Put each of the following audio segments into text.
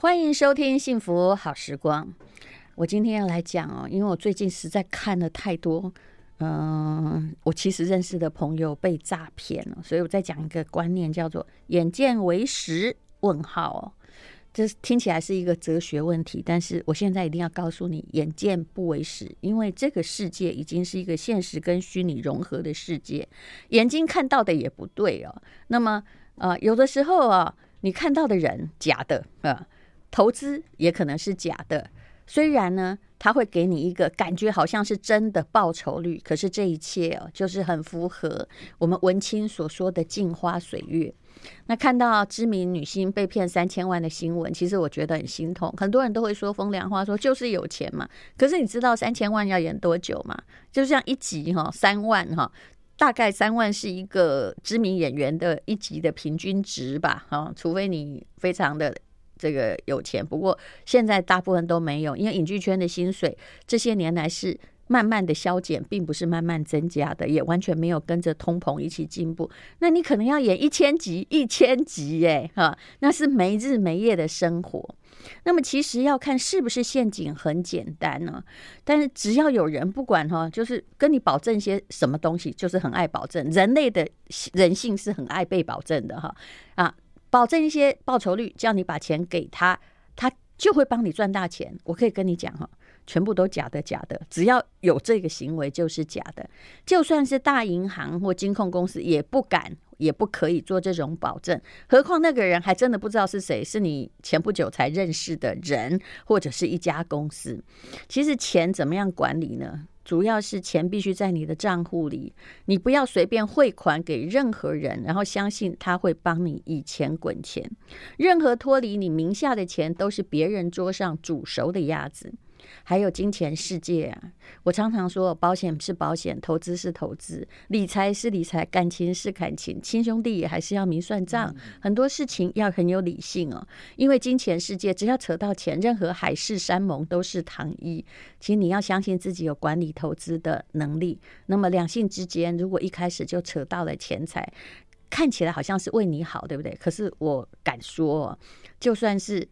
欢迎收听《幸福好时光》。我今天要来讲哦，因为我最近实在看了太多，嗯、我其实认识的朋友被诈骗了，所以我再讲一个观念，叫做“眼见为实”问号哦。这听起来是一个哲学问题，但是我现在一定要告诉你，眼见不为实，因为这个世界已经是一个现实跟虚拟融合的世界，眼睛看到的也不对哦。那么，呃，有的时候啊，你看到的人假的啊。呃投资也可能是假的，虽然呢，他会给你一个感觉好像是真的报酬率，可是这一切哦，就是很符合我们文青所说的镜花水月。那看到知名女星被骗三千万的新闻，其实我觉得很心痛。很多人都会说风凉话，说就是有钱嘛。可是你知道三千万要演多久吗？就像一集哈，三万哈，大概三万是一个知名演员的一集的平均值吧，哈，除非你非常的。这个有钱，不过现在大部分都没有，因为影剧圈的薪水这些年来是慢慢的削减，并不是慢慢增加的，也完全没有跟着通膨一起进步。那你可能要演一千集，一千集耶，哈，那是没日没夜的生活。那么其实要看是不是陷阱，很简单呢。但是只要有人不管哈，就是跟你保证些什么东西，就是很爱保证。人类的人性是很爱被保证的哈啊。保证一些报酬率，叫你把钱给他，他就会帮你赚大钱。我可以跟你讲哈，全部都假的，假的。只要有这个行为，就是假的。就算是大银行或金控公司，也不敢，也不可以做这种保证。何况那个人还真的不知道是谁，是你前不久才认识的人，或者是一家公司。其实钱怎么样管理呢？主要是钱必须在你的账户里，你不要随便汇款给任何人，然后相信他会帮你以钱滚钱。任何脱离你名下的钱，都是别人桌上煮熟的鸭子。还有金钱世界啊，我常常说，保险是保险，投资是投资，理财是理财，感情是感情，亲兄弟也还是要明算账，很多事情要很有理性哦。因为金钱世界只要扯到钱，任何海誓山盟都是糖衣。其实你要相信自己有管理投资的能力。那么两性之间，如果一开始就扯到了钱财，看起来好像是为你好，对不对？可是我敢说，就算是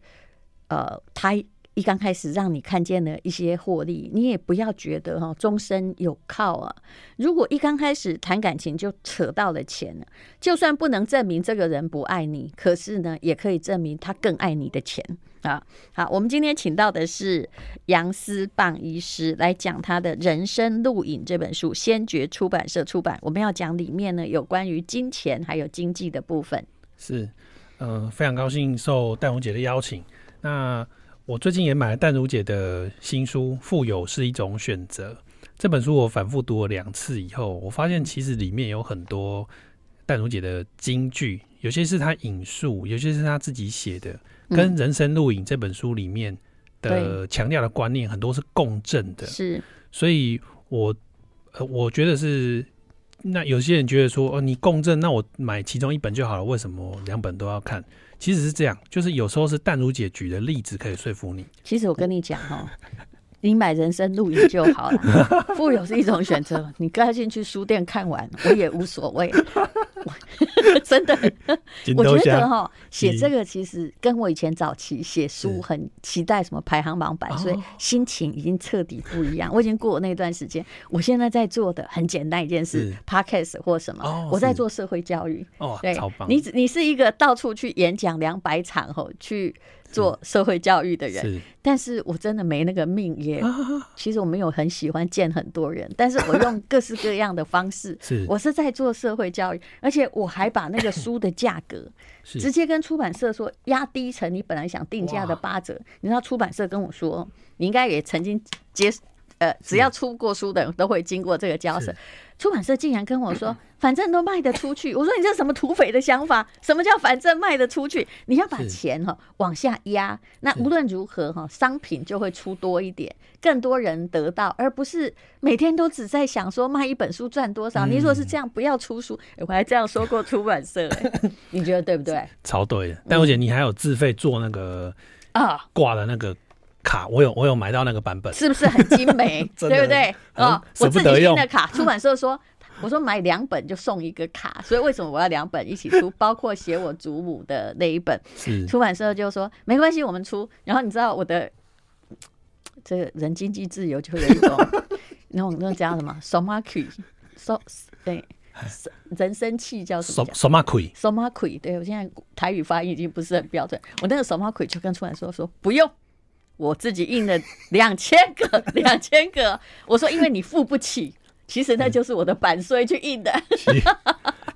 呃他。一刚开始让你看见了一些获利，你也不要觉得哈终身有靠啊。如果一刚开始谈感情就扯到了钱了，就算不能证明这个人不爱你，可是呢，也可以证明他更爱你的钱啊。好，我们今天请到的是杨思棒医师来讲他的人生录影这本书，先觉出版社出版。我们要讲里面呢有关于金钱还有经济的部分。是，呃，非常高兴受戴红姐的邀请。那我最近也买了淡如姐的新书《富有是一种选择》这本书，我反复读了两次以后，我发现其实里面有很多淡如姐的金句，有些是她引述，有些是她自己写的，跟《人生录影》这本书里面的强调的观念很多是共振的。是，所以我呃，我觉得是那有些人觉得说，哦，你共振，那我买其中一本就好了，为什么两本都要看？其实是这样，就是有时候是淡如姐举的例子可以说服你。其实我跟你讲哈，你买人生录影就好了。富有是一种选择，你该进去书店看完，我也无所谓。真的，我觉得哈，写这个其实跟我以前早期写书很期待什么排行榜版，所以心情已经彻底不一样。我已经过了那段时间，我现在在做的很简单一件事，Podcast 或什么，我在做社会教育。哦，对，你你是一个到处去演讲两百场后去。做社会教育的人，是，但是我真的没那个命耶。其实我没有很喜欢见很多人，但是我用各式各样的方式，是我是在做社会教育，而且我还把那个书 的价格直接跟出版社说压低成你本来想定价的八折。你知道出版社跟我说，你应该也曾经接。呃，只要出过书的人都会经过这个交涉。出版社竟然跟我说，反正都卖得出去。我说你这什么土匪的想法？什么叫反正卖得出去？你要把钱哈往下压。那无论如何哈，商品就会出多一点，更多人得到，而不是每天都只在想说卖一本书赚多少。你如果是这样，不要出书。我还这样说过出版社，你觉得对不对？超对的。但我姐你还有自费做那个啊挂的那个。卡，我有我有买到那个版本，是不是很精美？对不对？哦，我自己印的卡，出版社说 我说买两本就送一个卡，所以为什么我要两本一起出？包括写我祖母的那一本，出版社就说没关系，我们出。然后你知道我的 这个人经济自由就会有一种 那种那种叫什么 s o m a k i s o 对。人生气叫什么？什么亏？什么亏？对，我现在台语发音已经不是很标准。我那个什么亏就跟出版社说说不用，我自己印了 两千个，两千个。我说因为你付不起，其实那就是我的版税去印的。哎、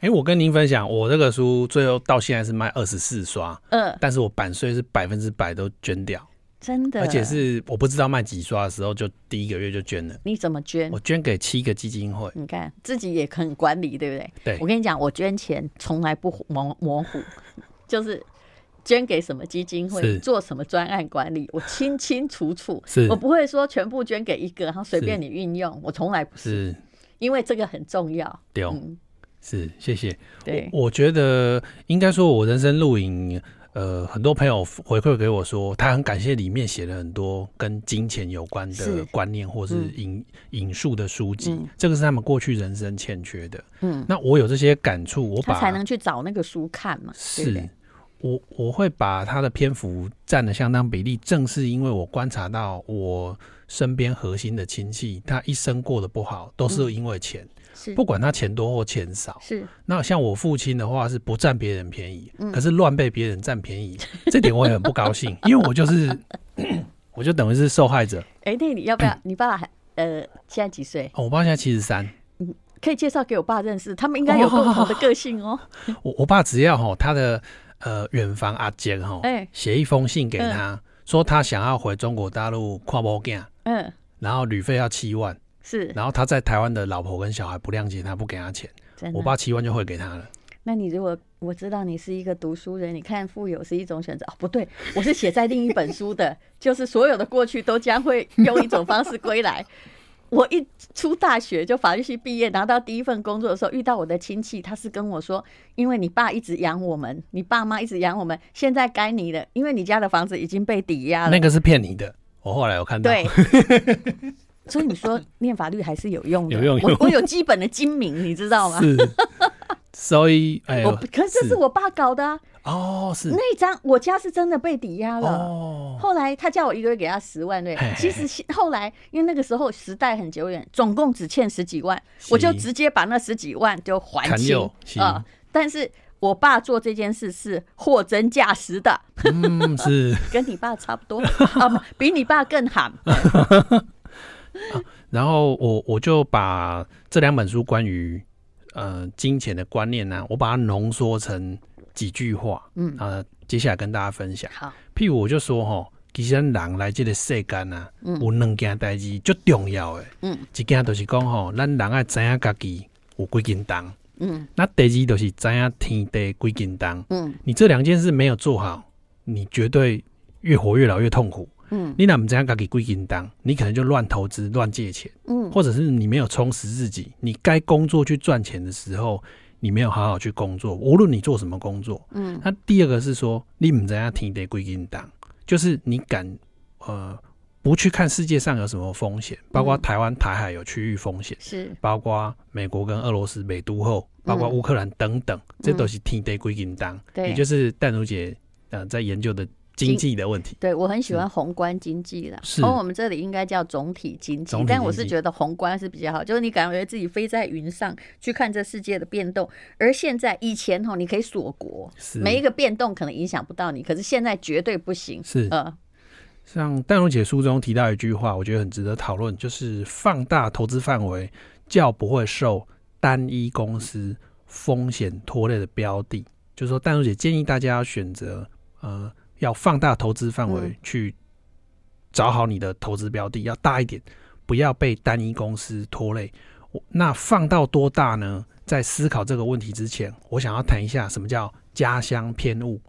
欸，我跟您分享，我这个书最后到现在是卖二十四刷，嗯，但是我版税是百分之百都捐掉。真的，而且是我不知道卖几刷的时候，就第一个月就捐了。你怎么捐？我捐给七个基金会。你看自己也很管理，对不对？对。我跟你讲，我捐钱从来不模模糊，就是捐给什么基金会，做什么专案管理，我清清楚楚。是。我不会说全部捐给一个，然后随便你运用。我从来不是，是，因为这个很重要。对、嗯，是，谢谢。对，我，我觉得应该说，我人生录影。呃，很多朋友回馈给我说，他很感谢里面写了很多跟金钱有关的观念，或是引、嗯、引述的书籍、嗯，这个是他们过去人生欠缺的。嗯，那我有这些感触，我把他才能去找那个书看嘛。是，对对我我会把他的篇幅占了相当比例，正是因为我观察到我身边核心的亲戚，他一生过得不好，都是因为钱。嗯不管他钱多或钱少，是那像我父亲的话是不占别人便宜，嗯、可是乱被别人占便宜，这点我也很不高兴，因为我就是 我就等于是受害者。哎、欸，那你要不要？你爸爸还呃现在几岁？哦，我爸现在七十三。嗯，可以介绍给我爸认识，他们应该有共同的个性哦。哦 我我爸只要哈他的呃远房阿杰哈，哎，写一封信给他、嗯，说他想要回中国大陆看某囝，嗯，然后旅费要七万。是，然后他在台湾的老婆跟小孩不谅解他，不给他钱，我爸七万就会给他了。那你如果我知道你是一个读书人，你看富有是一种选择哦，不对，我是写在另一本书的，就是所有的过去都将会用一种方式归来。我一出大学就法律系毕业，拿到第一份工作的时候，遇到我的亲戚，他是跟我说，因为你爸一直养我们，你爸妈一直养我们，现在该你的，因为你家的房子已经被抵押了。那个是骗你的，我后来有看到。对。所以你说念法律还是有用的，有用，有用。我我有基本的精明，你知道吗？是，所以哎，我可是这是我爸搞的啊。哦，是那张我家是真的被抵押了。哦，后来他叫我一个月给他十万，对。其实后来因为那个时候时代很久远，总共只欠十几万，我就直接把那十几万就还清啊。但是我爸做这件事是货真价实的，嗯，是 跟你爸差不多啊，比你爸更狠。啊、然后我我就把这两本书关于呃金钱的观念呢、啊，我把它浓缩成几句话，嗯。啊、呃，接下来跟大家分享。好，譬如我就说哈，其实人来这个世间呐、啊，有两件代志最重要诶，嗯，一件就是讲吼，咱人爱知影家己有几斤重，嗯，那第二就是知影天地几斤重，嗯，你这两件事没有做好，你绝对越活越老越痛苦。嗯，你哪不这样给归银当，你可能就乱投资、乱借钱，嗯，或者是你没有充实自己，你该工作去赚钱的时候，你没有好好去工作。无论你做什么工作，嗯，那第二个是说，你不这样听得归根当，就是你敢呃不去看世界上有什么风险，包括台湾台海有区域风险，是包括美国跟俄罗斯美都后，包括乌克兰等等，这都是听得归根当，对，也就是淡如姐呃在研究的。经济的问题，对，我很喜欢宏观经济啦。是，从我们这里应该叫总体经济，但我是觉得宏观是比较好，就是你感觉自己飞在云上去看这世界的变动。而现在，以前吼你可以锁国，每一个变动可能影响不到你，可是现在绝对不行。是，呃，像淡如姐书中提到一句话，我觉得很值得讨论，就是放大投资范围，较不会受单一公司风险拖累的标的。就是说，淡如姐建议大家要选择呃。要放大投资范围，去找好你的投资标的，要大一点，不要被单一公司拖累。那放到多大呢？在思考这个问题之前，我想要谈一下什么叫家乡偏误。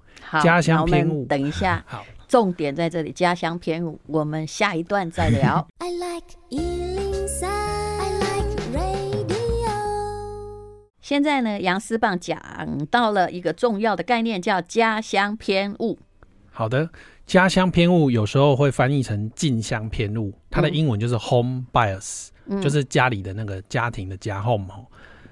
家乡偏误，等一下，好，重点在这里。家乡偏误，我们下一段再聊。I like 现在呢，杨思棒讲到了一个重要的概念，叫家乡偏误。好的，家乡偏误有时候会翻译成近乡偏误，它的英文就是 home bias，、嗯、就是家里的那个家庭的家 home。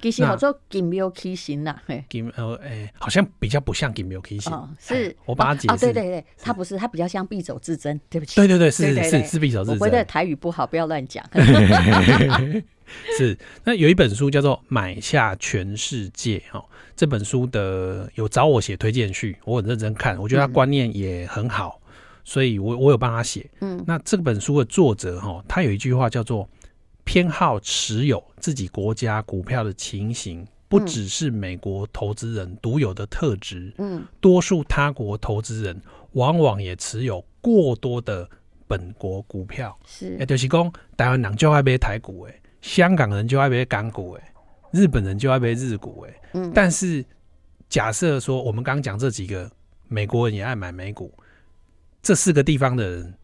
其实好做金庙 K 型啦，金呃诶，好像比较不像金庙 K 型，是我把它解释。对对对，它不是，它比较像匕首自珍，对不起。对对对，是是是匕首自珍。我觉得台语不好，不要乱讲。是，那有一本书叫做《买下全世界》哦，这本书的有找我写推荐序，我很认真看，我觉得他观念也很好，所以我我有帮他写。嗯，那这本书的作者哈，他有一句话叫做。偏好持有自己国家股票的情形，不只是美国投资人独有的特质。嗯，多数他国投资人往往也持有过多的本国股票。是，也就是讲，台湾人就爱买台股，诶，香港人就爱买港股，诶，日本人就爱被日股，诶。嗯，但是假设说，我们刚刚讲这几个，美国人也爱买美股，这四个地方的人。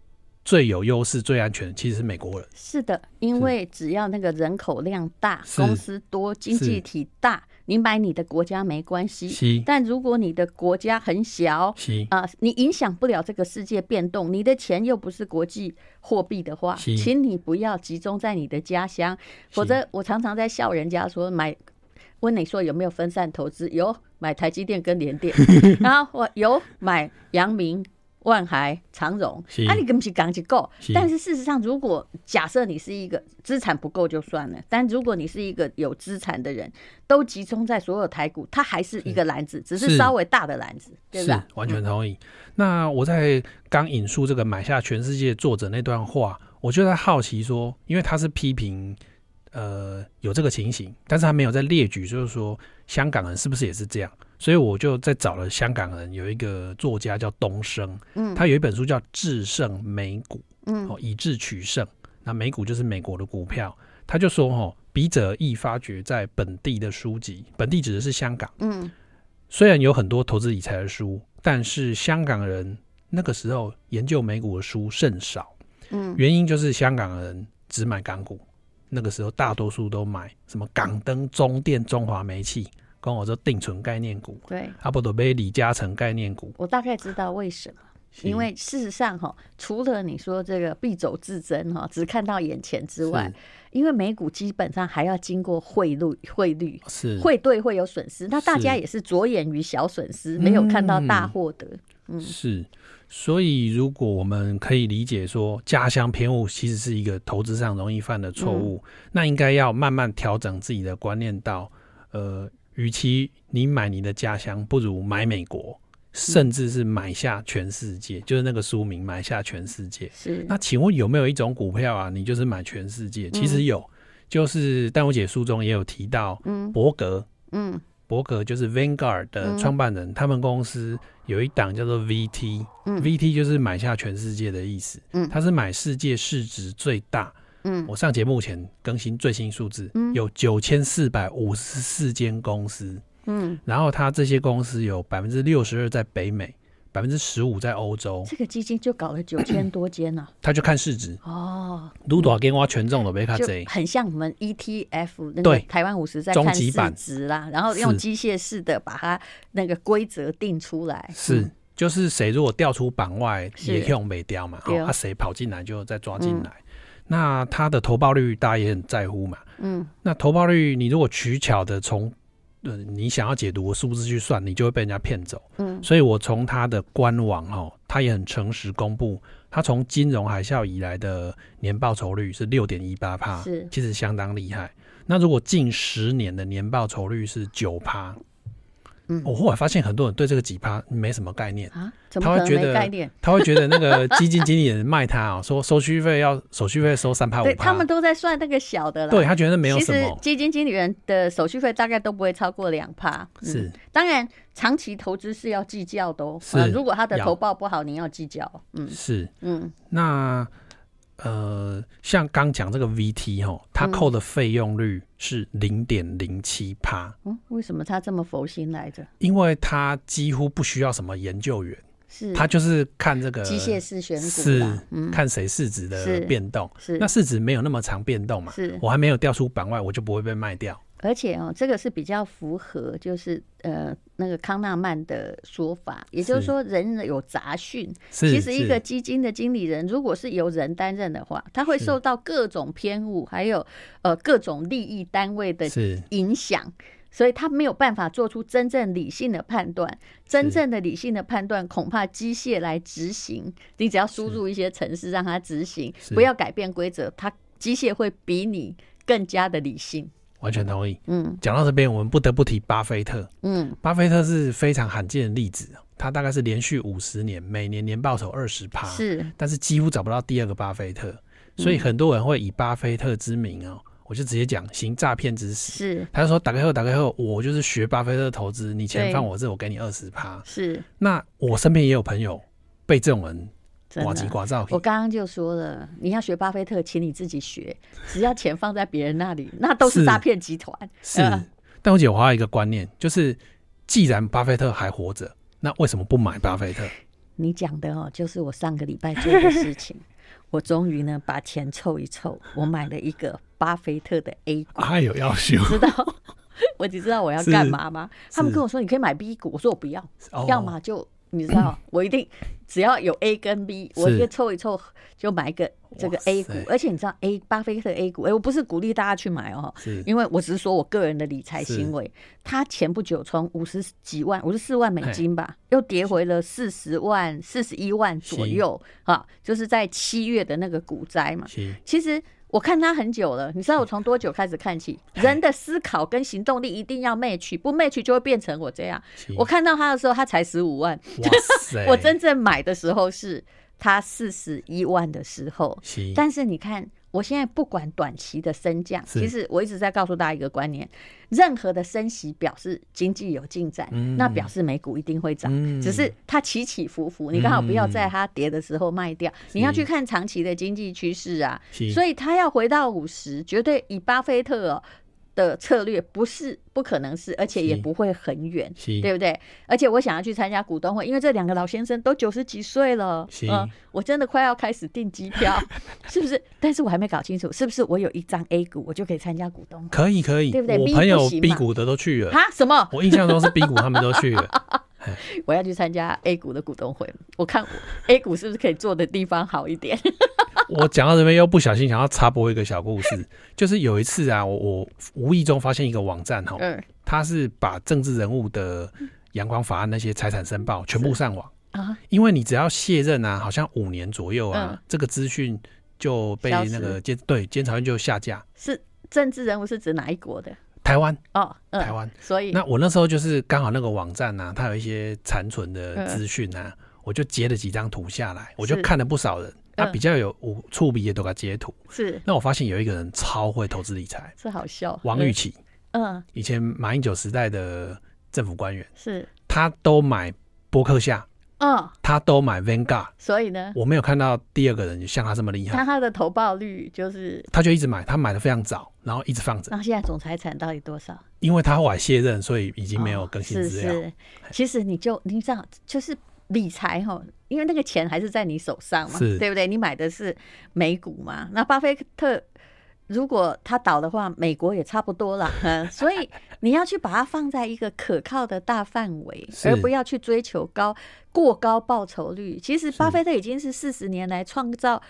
最有优势、最安全，其实是美国人。是的，因为只要那个人口量大，公司多，经济体大，你买你的国家没关系。但如果你的国家很小，啊、呃，你影响不了这个世界变动，你的钱又不是国际货币的话，请你不要集中在你的家乡，否则我常常在笑人家说买。问你说有没有分散投资？有，买台积电跟联电，然后我有买阳明。万海、长荣，啊，你根本是讲一个。但是事实上，如果假设你是一个资产不够就算了，但如果你是一个有资产的人，都集中在所有台股，它还是一个篮子，只是稍微大的篮子，对吧？完全同意。那我在刚引述这个买下全世界作者那段话，我就在好奇说，因为他是批评呃有这个情形，但是他没有在列举，就是说香港人是不是也是这样？所以我就在找了香港人，有一个作家叫东升，嗯，他有一本书叫《制胜美股》，嗯，哦，以智取胜，那美股就是美国的股票。他就说，哦，笔者亦发觉在本地的书籍，本地指的是香港，嗯，虽然有很多投资理财的书，但是香港人那个时候研究美股的书甚少，嗯，原因就是香港人只买港股，那个时候大多数都买什么港灯、中电、中华煤气。跟我说定存概念股，对，阿不多被李嘉诚概念股。我大概知道为什么，因为事实上哈，除了你说这个必走自珍哈，只看到眼前之外，因为美股基本上还要经过汇率，汇率是汇兑会有损失，那大家也是着眼于小损失，没有看到大获得。嗯，是，所以如果我们可以理解说家乡偏误其实是一个投资上容易犯的错误，那应该要慢慢调整自己的观念到呃。与其你买你的家乡，不如买美国，甚至是买下全世界。嗯、就是那个书名“买下全世界”。是。那请问有没有一种股票啊？你就是买全世界？其实有，嗯、就是但我姐书中也有提到，嗯，伯格，嗯，伯格就是 Vanguard 的创办人，嗯、他们公司有一档叫做 VT，嗯，VT 就是买下全世界的意思。嗯，它是买世界市值最大。嗯，我上节目前更新最新数字，嗯，有九千四百五十四间公司，嗯，然后他这些公司有百分之六十二在北美，百分之十五在欧洲。这个基金就搞了九千多间呢，他就看市值。哦，如多少间挖权重都没看这，很像我们 ETF 那个台湾五十在看市值啦，然后用机械式的把它那个规则定出来，是，就是谁如果掉出榜外也可以用没调嘛，哦，他谁跑进来就再抓进来。那它的投报率大家也很在乎嘛，嗯，那投报率你如果取巧的从呃你想要解读我数字去算，你就会被人家骗走，嗯，所以我从他的官网哈，他也很诚实公布，他从金融海啸以来的年报酬率是六点一八帕，是其实相当厉害。那如果近十年的年报酬率是九趴。嗯，我后来发现很多人对这个几趴没什么概念啊，他会觉得他会觉得那个基金经理人卖他啊，说收续费要手续费收三趴五趴，他们都在算那个小的了。对他觉得没有什么。其实基金经理人的手续费大概都不会超过两趴。是，当然长期投资是要计较的哦。是，如果他的投报不好，你要计较。嗯，是，嗯，那。呃，像刚讲这个 VT 哈，它扣的费用率是零点零七趴。嗯，为什么它这么佛心来着？因为它几乎不需要什么研究员，是它就是看这个机械式选股，是、嗯、看谁市值的变动。是，是那市值没有那么长变动嘛？是我还没有调出板外，我就不会被卖掉。而且哦，这个是比较符合，就是呃那个康纳曼的说法，也就是说，人有杂讯。其实一个基金的经理人，如果是由人担任的话，他会受到各种偏误，还有呃各种利益单位的影响，所以他没有办法做出真正理性的判断。真正的理性的判断，恐怕机械来执行。你只要输入一些程式让它执行，不要改变规则，它机械会比你更加的理性。完全同意。嗯，讲到这边，我们不得不提巴菲特。嗯，巴菲特是非常罕见的例子。他大概是连续五十年，每年年报酬二十趴，是，但是几乎找不到第二个巴菲特。所以很多人会以巴菲特之名哦，我就直接讲行诈骗之实。是，他就说打开后，打开后，我就是学巴菲特投资，你钱放我这，我给你二十趴。是，那我身边也有朋友被这种人。呱唧呱噪，我刚刚就说了，你要学巴菲特，请你自己学。只要钱放在别人那里，那都是诈骗集团。是，但我姐我还有一个观念，就是既然巴菲特还活着，那为什么不买巴菲特？你讲的哦，就是我上个礼拜做的事情。我终于呢把钱凑一凑，我买了一个巴菲特的 A 股。还有要修？知道？我只知道我要干嘛吗？他们跟我说你可以买 B 股，我说我不要，要么就。你知道，我一定只要有 A 跟 B，我就凑一凑就买一个这个 A 股。而且你知道 A 巴菲特 A 股，哎，我不是鼓励大家去买哦，因为我只是说我个人的理财行为。他前不久从五十几万、五十四万美金吧，又跌回了四十万、四十一万左右哈，就是在七月的那个股灾嘛。其实。我看他很久了，你知道我从多久开始看起？人的思考跟行动力一定要 match，不 match 就会变成我这样。我看到他的时候，他才十五万，我真正买的时候是他四十一万的时候。但是你看。我现在不管短期的升降，其实我一直在告诉大家一个观念：任何的升息表示经济有进展，那表示美股一定会涨。只是它起起伏伏，你刚好不要在它跌的时候卖掉，你要去看长期的经济趋势啊。所以它要回到五十，绝对以巴菲特哦。的策略不是不可能是，而且也不会很远，对不对？而且我想要去参加股东会，因为这两个老先生都九十几岁了，嗯，我真的快要开始订机票，是不是？但是我还没搞清楚，是不是我有一张 A 股，我就可以参加股东会？可以，可以，对不对？我朋友 B 股的都去了，哈？什么？我印象中是 B 股，他们都去了。我要去参加 A 股的股东会，我看 A 股是不是可以做的地方好一点？我讲到这边又不小心想要插播一个小故事，就是有一次啊，我我无意中发现一个网站哈，它是把政治人物的阳光法案那些财产申报全部上网啊，因为你只要卸任啊，好像五年左右啊，这个资讯就被那个监对监察院就下架。是政治人物是指哪一国的？台湾哦，台湾。所以那我那时候就是刚好那个网站呢，它有一些残存的资讯啊，我就截了几张图下来，我就看了不少人。他比较有无触笔也都给他截图，是。那我发现有一个人超会投资理财，是好笑。王玉琦，嗯，以前马英九时代的政府官员，是。他都买博客下，嗯，他都买 Vanguard，所以呢，我没有看到第二个人像他这么厉害。他他的投报率就是，他就一直买，他买的非常早，然后一直放着。那现在总财产到底多少？因为他后来卸任，所以已经没有更新资料。是是，其实你就你知道，就是。理财哈，因为那个钱还是在你手上嘛，对不对？你买的是美股嘛，那巴菲特如果他倒的话，美国也差不多了。所以你要去把它放在一个可靠的大范围，而不要去追求高过高报酬率。其实巴菲特已经是四十年来创造。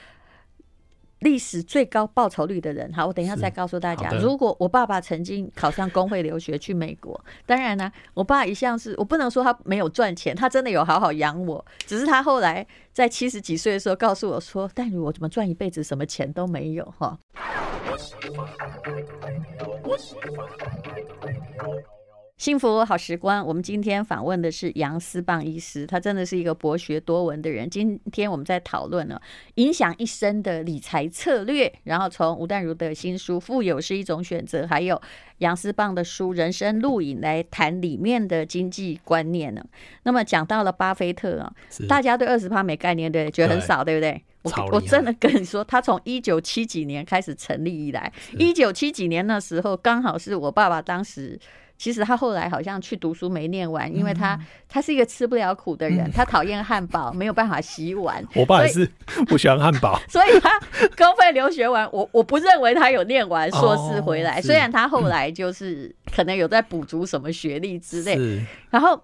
历史最高报酬率的人，好，我等一下再告诉大家。如果我爸爸曾经考上工会留学去美国，当然呢，我爸一向是我不能说他没有赚钱，他真的有好好养我，只是他后来在七十几岁的时候告诉我说：“但如我怎么赚一辈子，什么钱都没有。”哈。幸福好时光，我们今天访问的是杨思棒医师，他真的是一个博学多闻的人。今天我们在讨论呢，影响一生的理财策略，然后从吴淡如的新书《富有是一种选择》，还有杨思棒的书《人生录影》来谈里面的经济观念呢。那么讲到了巴菲特啊，大家对二十趴没概念，对，觉得很少，对，对不对？我我真的跟你说，他从一九七几年开始成立以来，一九七几年那时候刚好是我爸爸当时。其实他后来好像去读书没念完，因为他他是一个吃不了苦的人，他讨厌汉堡，没有办法洗碗。我爸也是不喜欢汉堡，所以他公费留学完，我我不认为他有念完硕士回来。虽然他后来就是可能有在补足什么学历之类。然后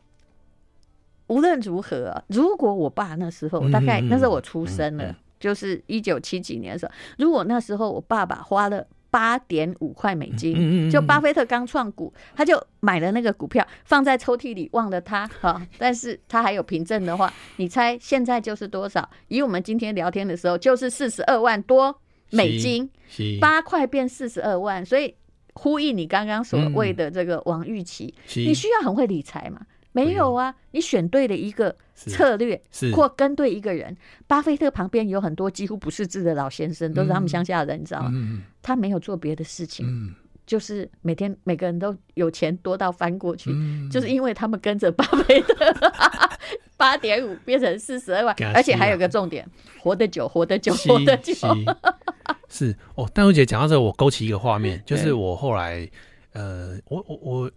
无论如何，如果我爸那时候大概那时候我出生了，就是一九七几年的时候，如果那时候我爸爸花了。八点五块美金，就巴菲特刚创股，他就买了那个股票，放在抽屉里忘了它哈。但是他还有凭证的话，你猜现在就是多少？以我们今天聊天的时候，就是四十二万多美金，八块变四十二万，所以呼应你刚刚所谓的这个王玉琦，你需要很会理财嘛？没有啊，你选对了一个策略，或跟对一个人。巴菲特旁边有很多几乎不识字的老先生，都是他们乡下的人，你知道吗？他没有做别的事情，就是每天每个人都有钱多到翻过去，就是因为他们跟着巴菲特，八点五变成四十二万，而且还有个重点，活得久，活得久，活得久。是哦，淡如姐讲到这，我勾起一个画面，就是我后来，呃，我我我。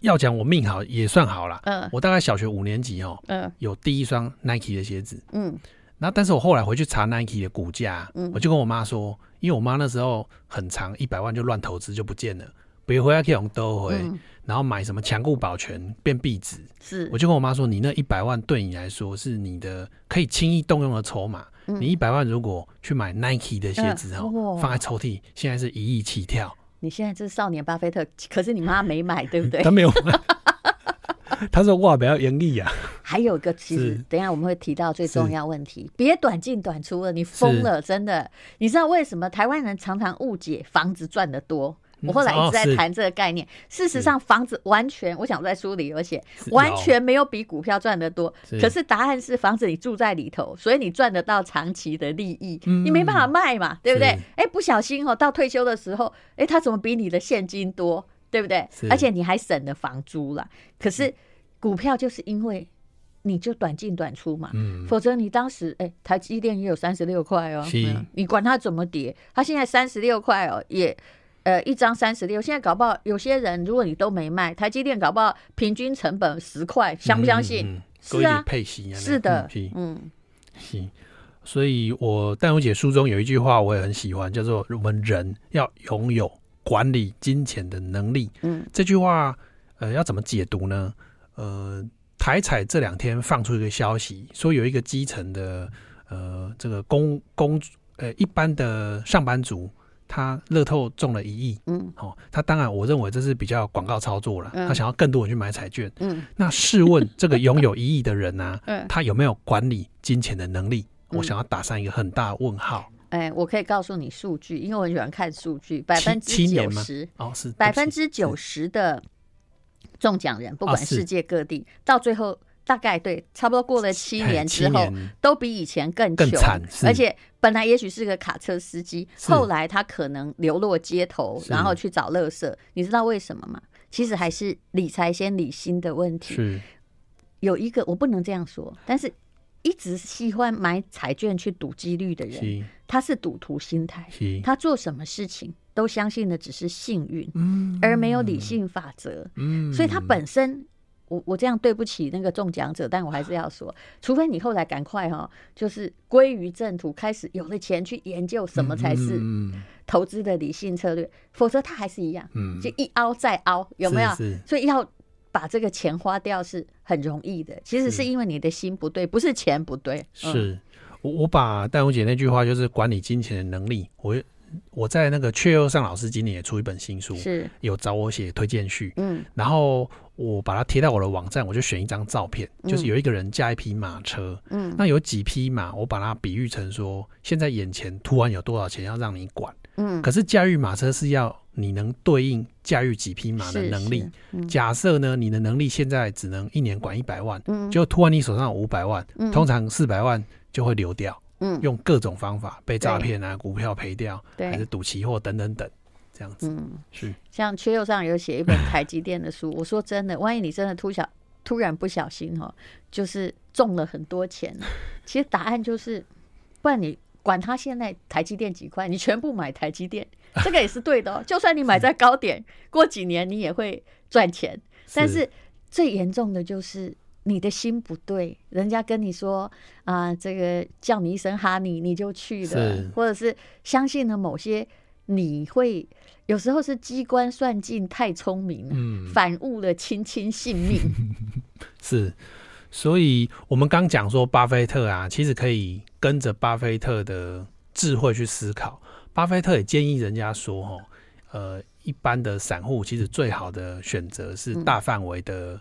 要讲我命好也算好了，嗯，我大概小学五年级哦，嗯，有第一双 Nike 的鞋子，嗯，然后但是我后来回去查 Nike 的股价，嗯，我就跟我妈说，因为我妈那时候很长一百万就乱投资就不见了，别回来可以用兜回，然后买什么强固保全变壁纸，是，我就跟我妈说，你那一百万对你来说是你的可以轻易动用的筹码，你一百万如果去买 Nike 的鞋子哦，放在抽屉，现在是一亿起跳。你现在这是少年巴菲特，可是你妈没买，对不对？他没有买，他说哇，比较严厉啊。还有一个，其实等一下我们会提到最重要问题，别短进短出了，你疯了，真的。你知道为什么台湾人常常误解房子赚得多？我后来一直在谈这个概念。事实上，房子完全，我想在书里有写，完全没有比股票赚得多。可是答案是，房子你住在里头，所以你赚得到长期的利益，你没办法卖嘛，对不对？哎，不小心哦，到退休的时候，哎，他怎么比你的现金多，对不对？而且你还省了房租了。可是股票就是因为你就短进短出嘛，否则你当时哎，台积电也有三十六块哦，你管它怎么跌，它现在三十六块哦，也。呃，一张三十六，现在搞不好有些人，如果你都没卖，台积电搞不好平均成本十块，相不相信？嗯嗯、是啊，是的，嗯，是。所以我淡如姐书中有一句话我也很喜欢，叫做“我们人要拥有管理金钱的能力”。嗯，这句话呃要怎么解读呢？呃，台彩这两天放出一个消息，说有一个基层的呃这个工工呃一般的上班族。他乐透中了一亿，嗯，好，他当然，我认为这是比较广告操作了，他想要更多人去买彩券，嗯，那试问这个拥有一亿的人呢，他有没有管理金钱的能力？我想要打上一个很大的问号。哎，我可以告诉你数据，因为我很喜欢看数据，百分之九十哦，是百分之九十的中奖人，不管世界各地，到最后。大概对，差不多过了七年之后，都比以前更穷，而且本来也许是个卡车司机，后来他可能流落街头，然后去找乐色。你知道为什么吗？其实还是理财先理心的问题。是，有一个我不能这样说，但是一直喜欢买彩券去赌几率的人，他是赌徒心态，他做什么事情都相信的只是幸运，而没有理性法则。所以他本身。我我这样对不起那个中奖者，但我还是要说，除非你后来赶快哈，就是归于正途，开始有了钱去研究什么才是投资的理性策略，否则他还是一样，就一凹再凹，有没有？所以要把这个钱花掉是很容易的，其实是因为你的心不对，不是钱不对。是我我把淡如姐那句话就是管理金钱的能力，我。我在那个阙又上老师今年也出一本新书，是。有找我写推荐序，嗯，然后我把它贴到我的网站，我就选一张照片，就是有一个人驾一匹马车，嗯，那有几匹马，我把它比喻成说，现在眼前突然有多少钱要让你管，嗯，可是驾驭马车是要你能对应驾驭几匹马的能力，假设呢，你的能力现在只能一年管一百万，嗯，就突然你手上有五百万，通常四百万就会流掉。嗯，用各种方法被诈骗啊，股票赔掉，对，还是赌期货等等等，这样子。嗯，是。像缺又上有写一本台积电的书，我说真的，万一你真的突小突然不小心哈，就是中了很多钱，其实答案就是，不然你。管他现在台积电几块，你全部买台积电，这个也是对的哦。就算你买在高点，过几年你也会赚钱。但是最严重的就是你的心不对，人家跟你说啊，这个叫你一声哈尼，你就去了，或者是相信了某些，你会有时候是机关算尽太聪明，嗯，反误了卿卿性命。是，所以我们刚讲说巴菲特啊，其实可以跟着巴菲特的智慧去思考。巴菲特也建议人家说，哦，呃。一般的散户其实最好的选择是大范围的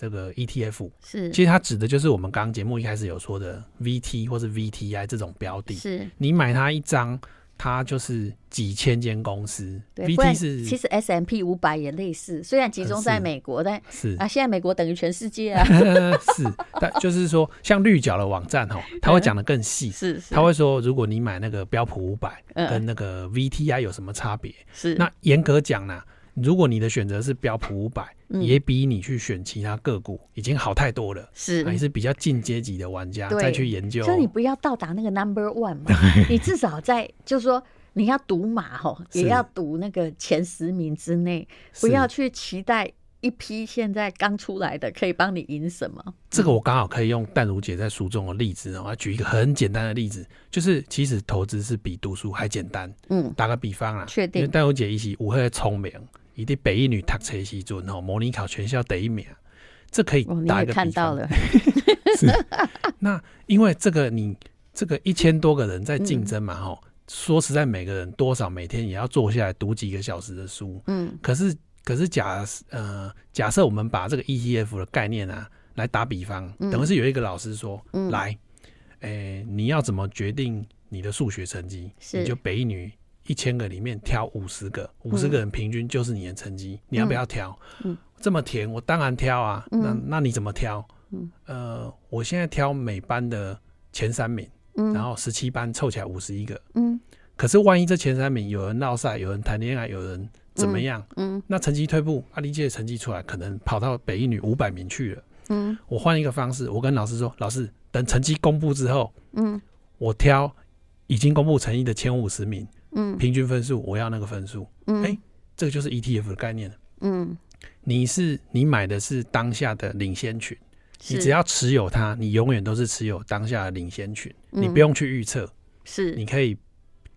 这个 ETF，是，其实它指的就是我们刚刚节目一开始有说的 VT 或是 VTI 这种标的，是。你买它一张。它就是几千间公司。对，VT 是其实 S M P 五百也类似，虽然集中在美国，但是。啊，现在美国等于全世界啊。是，但就是说，像绿角的网站哈，他会讲的更细，是，他会说，如果你买那个标普五百跟那个 VTI 有什么差别？是，那严格讲呢？如果你的选择是标普五百，也比你去选其他个股已经好太多了。是，你是比较进阶级的玩家，再去研究。所以你不要到达那个 number one 嘛，你至少在就是说你要赌马哈，也要赌那个前十名之内，不要去期待一批现在刚出来的可以帮你赢什么。这个我刚好可以用淡如姐在书中的例子，我要举一个很简单的例子，就是其实投资是比读书还简单。嗯，打个比方啊，确定。因为淡如姐一起我会聪明。你的北一女读册时阵吼，模拟考全校第一名，这可以打一个比方。看到了，是。那因为这个你这个一千多个人在竞争嘛，吼、嗯，说实在，每个人多少每天也要坐下来读几个小时的书，嗯。可是可是假呃假设我们把这个 ETF 的概念啊来打比方，等于是有一个老师说，嗯、来，诶、你要怎么决定你的数学成绩？你就北一女。一千个里面挑五十个，五十个人平均就是你的成绩，嗯，你要不要挑？嗯，这么甜，我当然挑啊。嗯，那那你怎么挑？嗯，呃，我现在挑每班的前三名，嗯，然后十七班凑起来五十一个，嗯，可是万一这前三名有人闹赛，有人谈恋爱，有人怎么样？嗯，嗯，那成绩退步，阿丽姐的成绩出来，可能跑到北一女五百名去了。嗯，我换一个方式，我跟老师说，老师，等成绩公布之后，嗯，我挑已经公布成绩的前五十名。嗯，平均分数我要那个分数。嗯，哎、欸，这个就是 ETF 的概念。嗯，你是你买的是当下的领先群，你只要持有它，你永远都是持有当下的领先群，嗯、你不用去预测。是，你可以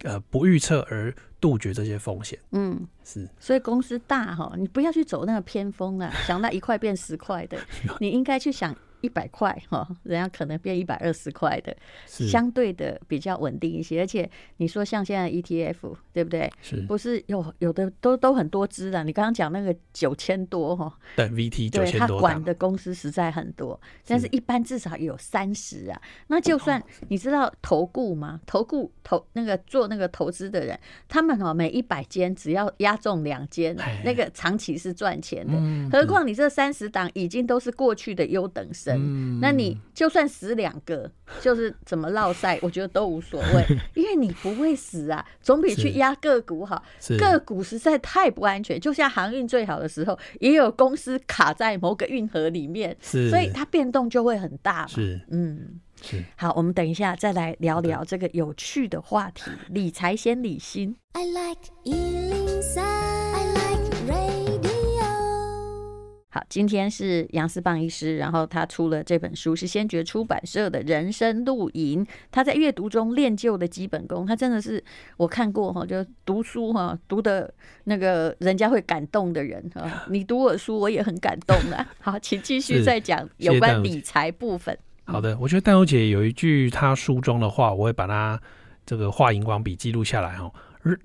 呃不预测而杜绝这些风险。嗯，是。所以公司大哈，你不要去走那个偏锋啊，想那一块变十块的，你应该去想。一百块哈，人家可能变一百二十块的，相对的比较稳定一些。而且你说像现在 ETF 对不对？是，不是有有的都都很多只的？你刚刚讲那个九千多哈，对 VT 九千多，他管的公司实在很多，但是一般至少有三十啊。那就算你知道投顾吗？投顾投那个做那个投资的人，他们哦每一百间只要押中两间，那个长期是赚钱的。何况你这三十档已经都是过去的优等生。嗯，那你就算死两个，就是怎么落赛，我觉得都无所谓，因为你不会死啊，总比去压个股好。个股实在太不安全，就像航运最好的时候，也有公司卡在某个运河里面，所以它变动就会很大嘛。是，嗯，是。好，我们等一下再来聊聊这个有趣的话题——理财先理心。I like 好，今天是杨思棒医师，然后他出了这本书，是先觉出版社的人生露营。他在阅读中练就的基本功，他真的是我看过哈，就读书哈，读的那个人家会感动的人哈。你读我书，我也很感动啊。好，请继续再讲有关理财部分。好的，我觉得淡如姐有一句她书中的话，我会把它这个画荧光笔记录下来哈。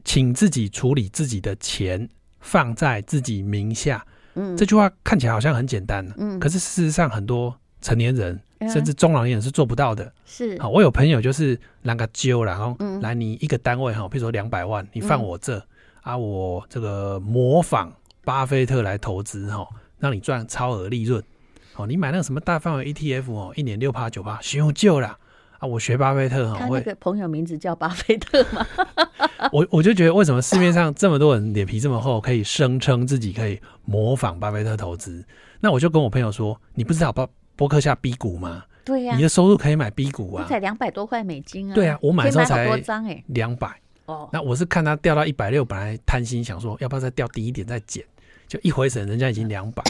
请自己处理自己的钱，放在自己名下。嗯，这句话看起来好像很简单，嗯，可是事实上很多成年人、嗯、甚至中老年人是做不到的。是，好，我有朋友就是拿个揪，然后来你一个单位哈，比如说两百万，你放我这、嗯、啊，我这个模仿巴菲特来投资哈，让你赚超额利润。哦，你买那个什么大范围 ETF 哦，一年六趴九趴，行就了。啊，我学巴菲特哈，他那个朋友名字叫巴菲特吗？我我就觉得，为什么市面上这么多人脸皮这么厚，可以声称自己可以模仿巴菲特投资？那我就跟我朋友说，你不知道巴博客下 B 股吗？对呀、啊，你的收入可以买 B 股啊，才两百多块美金啊。对啊，我买的时候才多张哎，两百。哦，那我是看它掉到一百六，本来贪心想说要不要再掉低一点再减，就一回神，人家已经两百。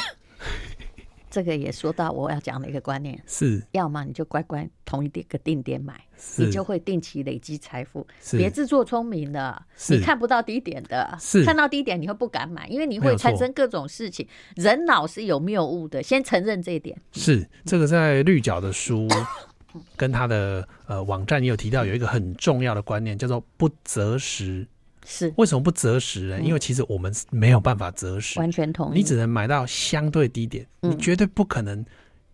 这个也说到我要讲的一个观念，是，要么你就乖乖同一点个定点买，你就会定期累积财富。别自作聪明的，你看不到低点的，看到低点你会不敢买，因为你会产生各种事情。人脑是有谬误的，先承认这一点。是这个在绿角的书 跟他的呃网站也有提到，有一个很重要的观念叫做不择时。是为什么不择时呢？因为其实我们没有办法择时，完全同意。你只能买到相对低点，你绝对不可能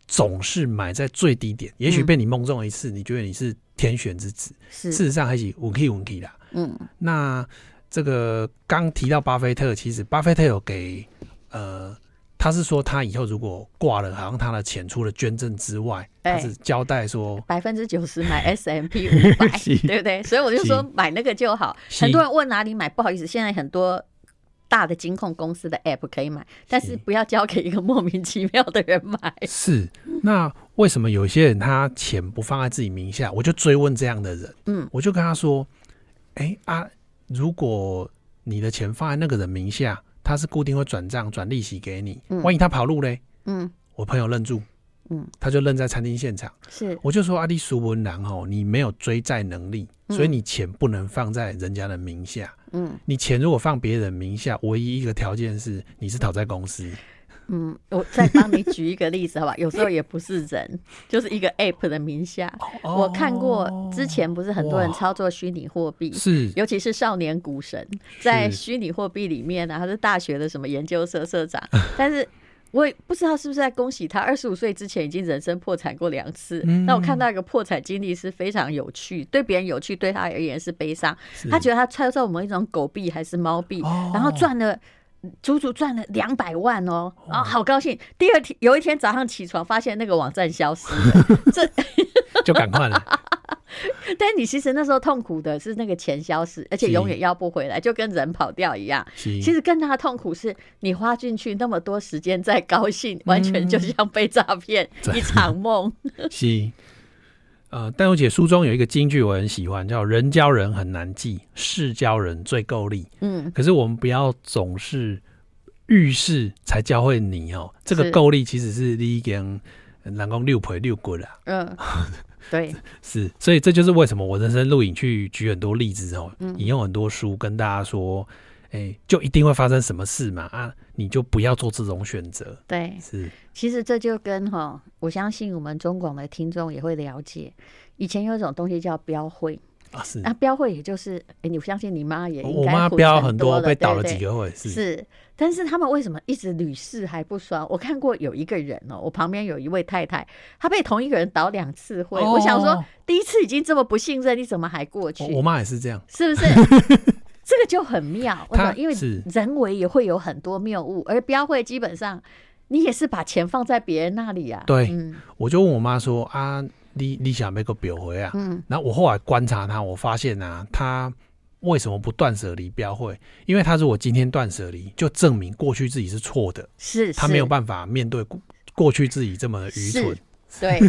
总是买在最低点。也许被你梦中一次，你觉得你是天选之子，事实上还是五 K 五 K 啦。嗯，那这个刚提到巴菲特，其实巴菲特有给呃。他是说，他以后如果挂了，好像他的钱除了捐赠之外，他是交代说百分之九十买 S M P 五百，对不对？所以我就说买那个就好。很多人问哪里买，不好意思，现在很多大的金控公司的 App 可以买，但是不要交给一个莫名其妙的人买。是，那为什么有些人他钱不放在自己名下？我就追问这样的人，嗯，我就跟他说，哎、欸、啊，如果你的钱放在那个人名下。他是固定会转账转利息给你，万一他跑路嘞？嗯，我朋友愣住，嗯，他就愣在餐厅现场。是，我就说阿弟苏文郎哦，你没有追债能力，所以你钱不能放在人家的名下。嗯，你钱如果放别人名下，唯一一个条件是你是讨债公司。嗯，我再帮你举一个例子，好吧？有时候也不是人，就是一个 App 的名下。哦、我看过之前不是很多人操作虚拟货币，是，尤其是少年股神，在虚拟货币里面呢、啊，他是大学的什么研究社社长，但是我也不知道是不是在恭喜他，二十五岁之前已经人生破产过两次。嗯、那我看到一个破产经历是非常有趣，对别人有趣，对他而言是悲伤。他觉得他操作某一种狗币还是猫币，哦、然后赚了。足足赚了两百万哦，啊，好高兴！第二天有一天早上起床，发现那个网站消失了，这就赶快了。但你其实那时候痛苦的是那个钱消失，而且永远要不回来，就跟人跑掉一样。其实更大的痛苦是你花进去那么多时间在高兴，完全就像被诈骗 一场梦。是。呃，淡如姐书中有一个金句我很喜欢，叫“人教人很难记，事教人最够力”。嗯，可是我们不要总是遇事才教会你哦。这个够力其实是你已经南宫六赔六滚了。嗯，对，是，所以这就是为什么我人生录影去举很多例子哦，引用很多书跟大家说。哎、欸，就一定会发生什么事嘛？啊，你就不要做这种选择。对，是。其实这就跟哈，我相信我们中广的听众也会了解。以前有一种东西叫标会啊，是。那标会也就是，哎、欸，你相信你妈也应该我妈标很多，被倒了几个会，是。是，但是他们为什么一直屡试还不爽？我看过有一个人哦，我旁边有一位太太，她被同一个人倒两次会。哦、我想说，第一次已经这么不信任，你怎么还过去？我妈也是这样，是不是？这个就很妙，为什么？因为人为也会有很多谬误，而标会基本上你也是把钱放在别人那里啊。对，嗯、我就问我妈说啊，你你想买个标会啊？嗯，然后我后来观察他，我发现啊，他为什么不断舍离标会？因为他如果今天断舍离，就证明过去自己是错的，是，是他没有办法面对过去自己这么愚蠢，对。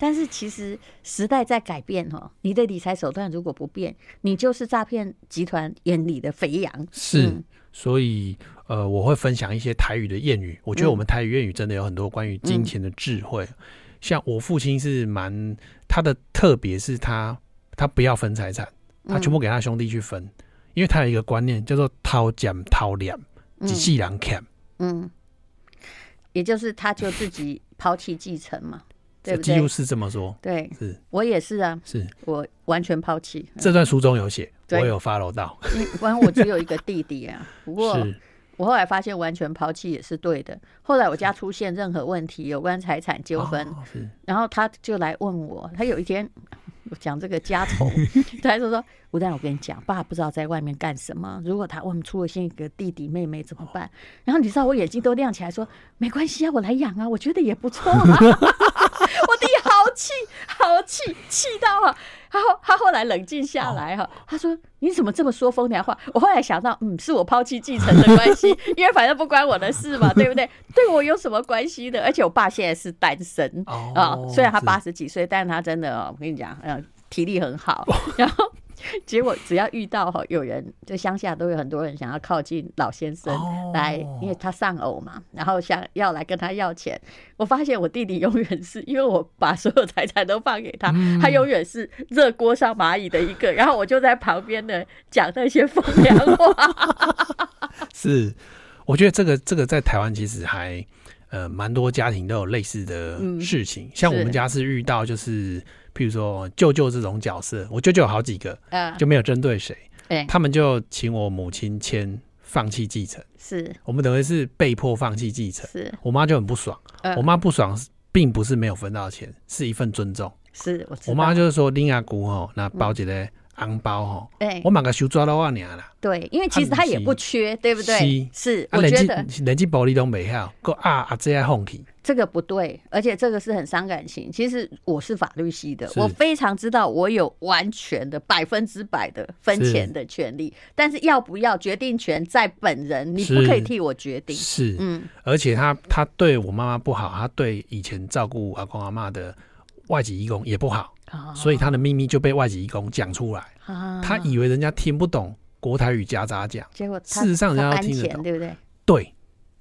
但是其实时代在改变哈，你的理财手段如果不变，你就是诈骗集团眼里的肥羊。是，嗯、所以呃，我会分享一些台语的谚语。我觉得我们台语谚语真的有很多关于金钱的智慧。嗯、像我父亲是蛮他的特别是他他不要分财产，他全部给他兄弟去分，嗯、因为他有一个观念叫做掏俭掏两，几世人欠。嗯，也就是他就自己抛弃继承嘛。对不对？几乎是这么说。对，是我也是啊，是我完全抛弃。这段书中有写，我有 follow 到。反正我只有一个弟弟啊，不过我后来发现完全抛弃也是对的。后来我家出现任何问题，有关财产纠纷，然后他就来问我。他有一天 讲这个家丑，他就说：“吴丹，我跟你讲，爸不知道在外面干什么。如果他问出了现一个弟弟妹妹怎么办？”然后你知道我眼睛都亮起来，说：“没关系啊，我来养啊，我觉得也不错啊。”我弟好气，好气，气到啊！他后他后来冷静下来哈，他说：“你怎么这么说风凉话？”我后来想到，嗯，是我抛弃继承的关系，因为反正不关我的事嘛，对不对？对我有什么关系的？而且我爸现在是单身啊，虽然他八十几岁，但是他真的，我跟你讲，嗯，体力很好，然后。结果只要遇到哈有人，就乡下都有很多人想要靠近老先生来，因为他丧偶嘛，然后想要来跟他要钱。我发现我弟弟永远是因为我把所有财产都放给他，他永远是热锅上蚂蚁的一个，然后我就在旁边呢讲那些风凉话。是，我觉得这个这个在台湾其实还呃蛮多家庭都有类似的事情，像我们家是遇到就是。譬如说舅舅这种角色，我舅舅有好几个，就没有针对谁，呃，他们就请我母亲签放弃继承，是。我们等于是被迫放弃继承，是。我妈就很不爽，呃、我妈不爽并不是没有分到钱，是一份尊重，是我我妈就是说拎阿姑吼，那包起来。红包哈，对，我买个手抓到万年了。对，因为其实他也不缺，对不对？是，我觉得人际暴力都没好，个啊啊这样哄起，这个不对，而且这个是很伤感情。其实我是法律系的，我非常知道我有完全的百分之百的分钱的权利，但是要不要决定权在本人，你不可以替我决定。是，嗯，而且他他对我妈妈不好，他对以前照顾阿公阿妈的外籍义工也不好。所以他的秘密就被外籍义工讲出来，他以为人家听不懂国台语夹杂讲，结果事实上人家要听得懂，对不对？对，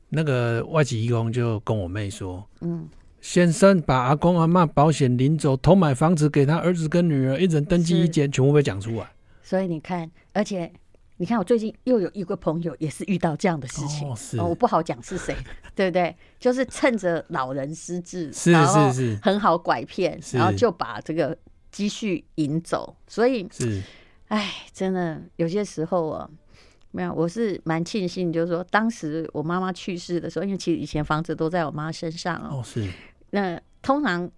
那个外籍义工就跟我妹说：“嗯，先生把阿公阿妈保险领走，偷买房子给他儿子跟女儿，一人登记一间，全部被讲出来。”所以你看，而且。你看，我最近又有一个朋友也是遇到这样的事情，哦，我不好讲是谁，对不对？就是趁着老人失智，是是是，很好拐骗，然后就把这个积蓄引走。所以，是，哎，真的有些时候啊，没有，我是蛮庆幸，就是说当时我妈妈去世的时候，因为其实以前房子都在我妈身上哦，是。那通常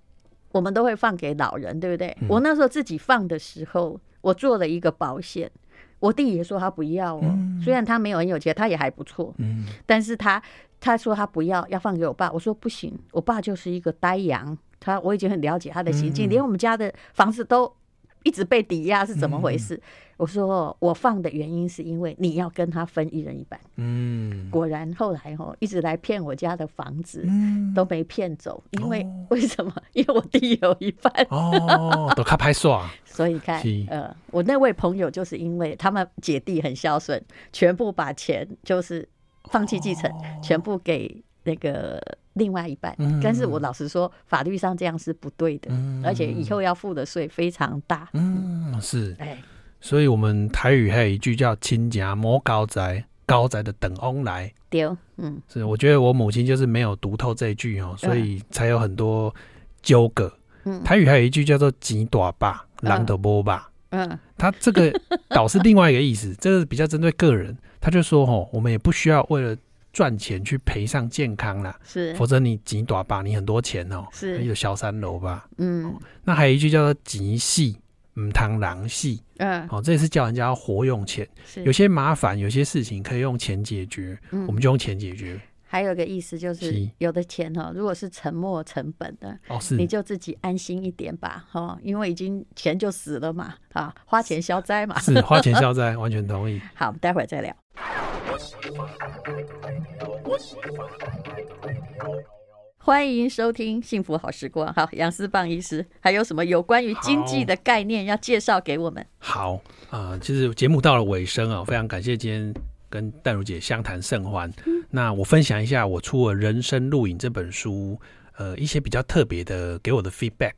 我们都会放给老人，对不对？我那时候自己放的时候，我做了一个保险。我弟也说他不要哦，虽然他没有很有钱，他也还不错。嗯，但是他他说他不要，要放给我爸。我说不行，我爸就是一个呆羊，他我已经很了解他的行径，连我们家的房子都一直被抵押，是怎么回事？我说我放的原因是因为你要跟他分一人一半。嗯，果然后来哦一直来骗我家的房子，嗯都没骗走。因为为什么？因为我弟有一半。哦，都卡拍耍。所以看，呃，我那位朋友就是因为他们姐弟很孝顺，全部把钱就是放弃继承，全部给那个另外一半。但是我老实说，法律上这样是不对的，而且以后要付的税非常大。嗯，是。哎。所以，我们台语还有一句叫“亲家摸高宅，高宅的等翁来”。对，嗯，是。我觉得我母亲就是没有读透这一句哦，所以才有很多纠葛。嗯，台语还有一句叫做“钱大把，人就无肉”。嗯，他这个倒是另外一个意思，这个比较针对个人。他就说：“哦，我们也不需要为了赚钱去赔上健康啦，是，否则你几短吧，你很多钱哦，是，有小三楼吧？嗯，那还有一句叫做“钱死”。嗯，好，这也是叫人家要活用钱。有些麻烦，有些事情可以用钱解决，嗯，我们就用钱解决。还有个意思就是，有的钱哈，如果是沉没成本的，哦，是，你就自己安心一点吧，哈，因为已经钱就死了嘛，啊，花钱消灾嘛，是花钱消灾，完全同意。好，待会儿再聊。欢迎收听《幸福好时光》。好，杨思棒医师，还有什么有关于经济的概念要介绍给我们？好啊，呃，其实节目到了尾声啊，非常感谢今天跟淡如姐相谈甚欢。嗯，那我分享一下我出了《人生录影》这本书，呃，一些比较特别的给我的 feedback。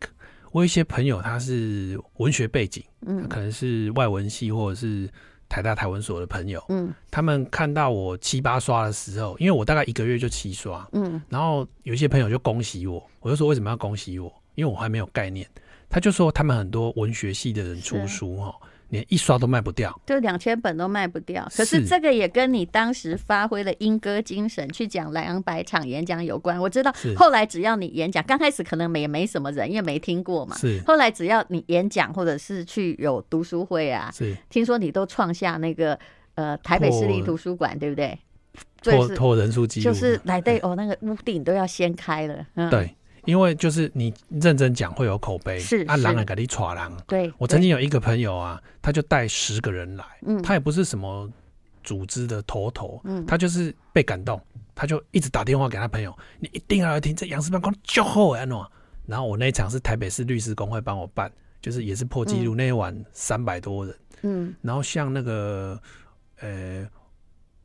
我有一些朋友他是文学背景，嗯，可能是外文系或者是。台大台文所的朋友，嗯，他们看到我七八刷的时候，因为我大概一个月就七刷，嗯，然后有一些朋友就恭喜我，我就说为什么要恭喜我？因为我还没有概念，他就说他们很多文学系的人出书哈。连一刷都卖不掉，就两千本都卖不掉。可是这个也跟你当时发挥了莺歌精神去讲两百场演讲有关。我知道后来只要你演讲，刚开始可能也没什么人，因为没听过嘛。是后来只要你演讲或者是去有读书会啊，是听说你都创下那个呃台北市立图书馆，对不对？破破人数记录，就是来对哦，那个屋顶都要掀开了。嗯，对。因为就是你认真讲会有口碑，是啊，狼来给你耍狼。对，我曾经有一个朋友啊，他就带十个人来，嗯，他也不是什么组织的头头，嗯，他就是被感动，他就一直打电话给他朋友，你一定要来听这杨思邦讲就好安喏。然后我那一场是台北市律师公会帮我办，就是也是破纪录，那一晚三百多人，嗯，然后像那个呃。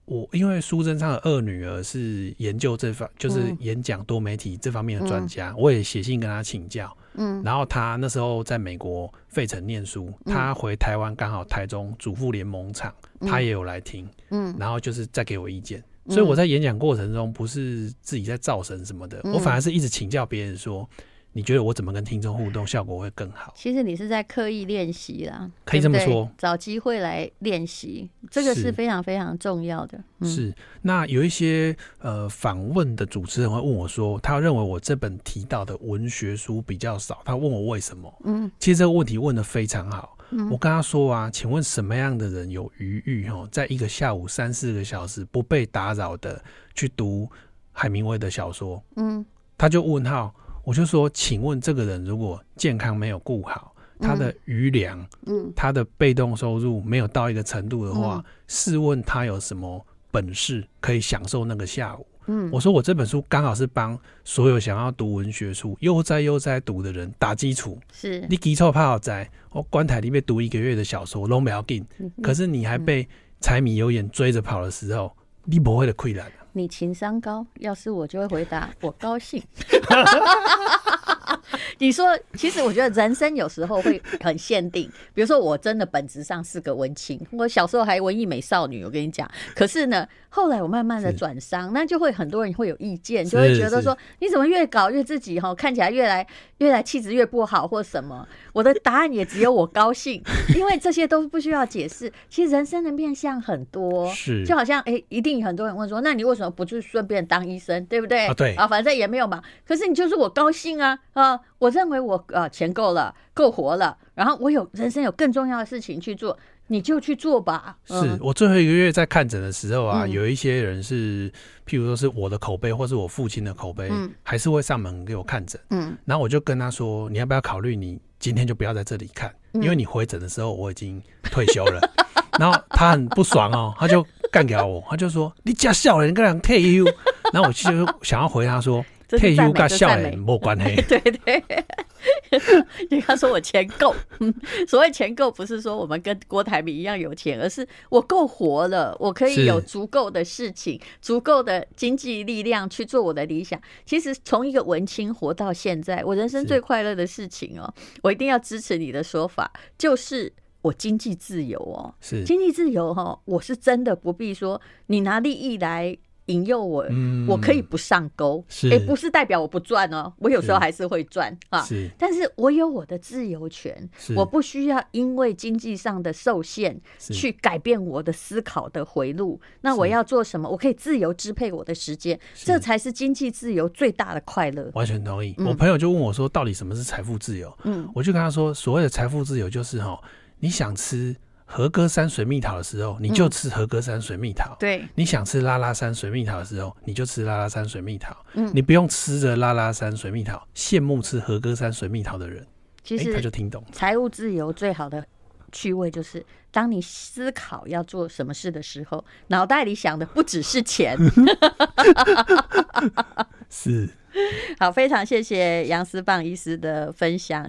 我因为苏贞昌的二女儿是研究这方，就是演讲多媒体这方面的专家，嗯、我也写信跟他请教。嗯，然后他那时候在美国费城念书，他回台湾刚好台中主妇联盟场，他也有来听。嗯，然后就是再给我意见，所以我在演讲过程中不是自己在造神什么的，我反而是一直请教别人说。你觉得我怎么跟听众互动效果会更好？其实你是在刻意练习啦，可以这么说，对对找机会来练习，这个是非常非常重要的。是，是那有一些呃访问的主持人会问我说，他认为我这本提到的文学书比较少，他问我为什么？嗯，其实这个问题问得非常好。嗯，我跟他说啊，请问什么样的人有余裕哈，在一个下午三四个小时不被打扰的去读海明威的小说？嗯，他就问号。我就说，请问这个人如果健康没有顾好，他的余粮，嗯，他的被动收入没有到一个程度的话，试问他有什么本事可以享受那个下午？嗯，我说我这本书刚好是帮所有想要读文学书悠哉悠哉读的人打基础。是你基础怕好在，我棺材里面读一个月的小说拢不要紧，可是你还被柴米油盐追着跑的时候，你不会的溃烂。你情商高，要是我就会回答我高兴。你说，其实我觉得人生有时候会很限定，比如说我真的本质上是个文青，我小时候还文艺美少女，我跟你讲。可是呢，后来我慢慢的转商，那就会很多人会有意见，就会觉得说你怎么越搞越自己哈，看起来越来越来气质越不好或什么。我的答案也只有我高兴，因为这些都不需要解释。其实人生的面向很多，是就好像哎、欸，一定很多人问说，那你为什么不去顺便当医生，对不对？啊，对啊，反正也没有嘛。可是你就是我高兴啊啊！我认为我呃钱够了，够活了，然后我有人生有更重要的事情去做，你就去做吧。是、嗯、我最后一个月在看诊的时候啊，嗯、有一些人是，譬如说是我的口碑，或是我父亲的口碑，嗯、还是会上门给我看诊。嗯，然后我就跟他说，你要不要考虑你今天就不要在这里看，嗯、因为你回诊的时候我已经退休了。然后他很不爽哦，他就干掉我，他就说你假笑了，你跟人退休。然后我就想要回他说。退休跟笑脸没关系。对 对，你刚 说我钱够，所谓钱够不是说我们跟郭台铭一样有钱，而是我够活了，我可以有足够的事情，足够的经济力量去做我的理想。其实从一个文青活到现在，我人生最快乐的事情哦，我一定要支持你的说法，就是我经济自由哦，是经济自由哈，我是真的不必说你拿利益来。引诱我，嗯、我可以不上钩，哎、欸，不是代表我不赚哦，我有时候还是会赚啊。是，但是我有我的自由权，是我不需要因为经济上的受限去改变我的思考的回路。那我要做什么？我可以自由支配我的时间，是这才是经济自由最大的快乐。完全同意。嗯、我朋友就问我说：“到底什么是财富自由？”嗯，我就跟他说：“所谓的财富自由就是哈，你想吃。”和歌山水蜜桃的时候，你就吃和歌山水蜜桃。嗯、对，你想吃拉拉山水蜜桃的时候，你就吃拉拉山水蜜桃。嗯，你不用吃着拉拉山水蜜桃，羡慕吃和歌山水蜜桃的人，其实、欸、他就听懂。财务自由最好的趣味就是，当你思考要做什么事的时候，脑袋里想的不只是钱。是，好，非常谢谢杨思棒医师的分享。